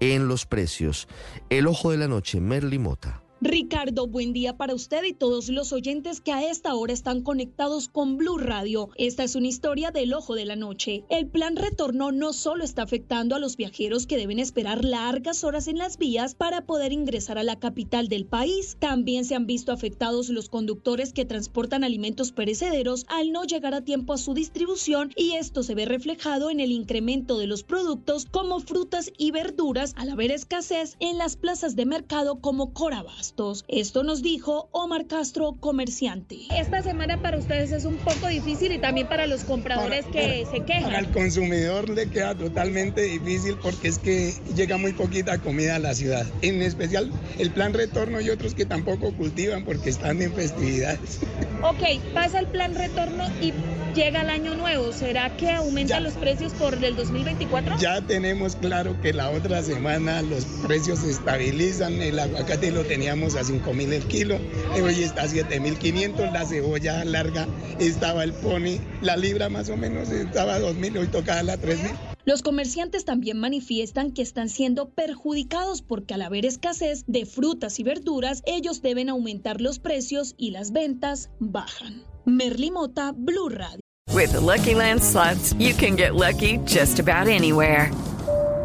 En los precios. El ojo de la noche, Merly Mota. Ricardo, buen día para usted y todos los oyentes que a esta hora están conectados con Blue Radio. Esta es una historia del ojo de la noche. El plan retorno no solo está afectando a los viajeros que deben esperar largas horas en las vías para poder ingresar a la capital del país, también se han visto afectados los conductores que transportan alimentos perecederos al no llegar a tiempo a su distribución y esto se ve reflejado en el incremento de los productos como frutas y verduras al haber escasez en las plazas de mercado como Corabas. Esto nos dijo Omar Castro, comerciante. Esta semana para ustedes es un poco difícil y también para los compradores que se quejan. Para el consumidor le queda totalmente difícil porque es que llega muy poquita comida a la ciudad. En especial el plan retorno y otros que tampoco cultivan porque están en festividades. Ok, pasa el plan retorno y llega el año nuevo. ¿Será que aumentan los precios por el 2024? Ya tenemos claro que la otra semana los precios se estabilizan. El aguacate lo teníamos a 5 mil el kilo, hoy está a 7 mil 500, la cebolla larga estaba el pony, la libra más o menos estaba a 2 mil, hoy tocaba la 3 mil. Los comerciantes también manifiestan que están siendo perjudicados porque al haber escasez de frutas y verduras, ellos deben aumentar los precios y las ventas bajan. Merly Mota, Blue Radio. With Lucky Land slots, you can get lucky just about anywhere.